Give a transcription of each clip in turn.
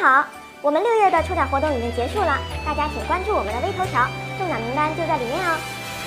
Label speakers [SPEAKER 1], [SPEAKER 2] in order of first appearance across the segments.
[SPEAKER 1] 好，我们六月的抽奖活动已经结束了，大家请关注我们的微头条，中奖名单就在里面哦。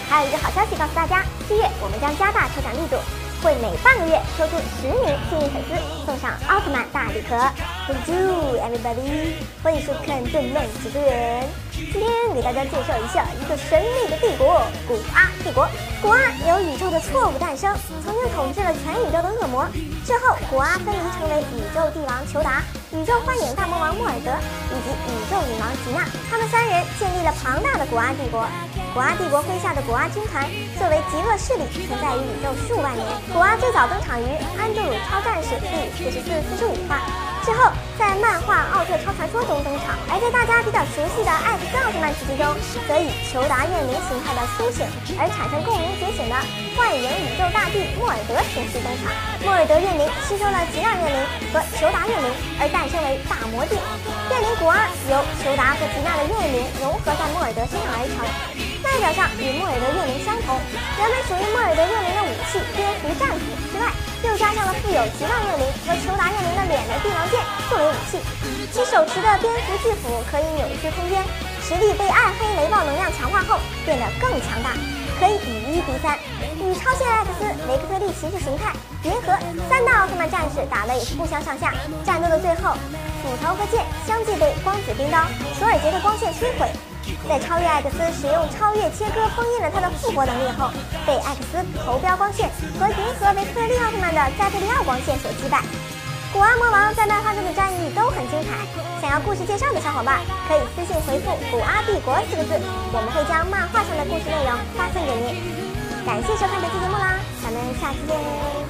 [SPEAKER 1] 还有一个好消息告诉大家，七月我们将加大抽奖力度。会每半个月抽出十名幸运粉丝，送上奥特曼大礼盒。Bonjour everybody，欢迎收看动漫解说员。今天给大家介绍一下一个神秘的帝国——古阿帝国。古阿由宇宙的错误诞生，曾经统治了全宇宙的恶魔。之后，古阿分离成为宇宙帝王裘达、宇宙幻影大魔王莫尔德以及宇宙女王吉娜。他们三人建立了庞大的古阿帝国。古阿帝国麾下的古阿军团作为极恶势力，存在于宇宙数万年。古阿最早登场于《安德鲁超战士》第四十四、四十五话，之后在漫画《奥特超传说》中登场，而在大家比较熟悉的《艾克斯奥特曼》时期中，则以求达怨灵形态的苏醒而产生共鸣觉醒的幻影宇宙大帝莫尔德形式登场。莫尔德怨灵吸收了吉娜怨灵和求达怨灵，而诞生为大魔帝。怨灵古阿由求达和吉娜的怨灵融合在莫尔德身上而成。外表上与莫尔德月灵相同，原本属于莫尔德月灵的武器蝙蝠战斧之外，又加上了富有极浪月灵和裘达月灵的脸的帝王剑作为武器。其手持的蝙蝠巨斧可以扭曲空间，实力被暗黑雷暴能量强化后变得更强大，可以以第三，与超限 X 雷克特利骑士形态结合，三大奥特曼战士打的也是不相上下。战斗的最后，斧头和剑相继被光子冰刀索尔杰的光线摧毁。在超越艾克斯使用超越切割封印了他的复活能力后，被艾克斯投标光线和银河维克特利奥特曼的加特利奥光线所击败。古阿魔王在漫画中的战役都很精彩，想要故事介绍的小伙伴可以私信回复“古阿帝国”四个字，我们会将漫画上的故事内容发送给您。感谢收看本期节目啦，咱们下期见。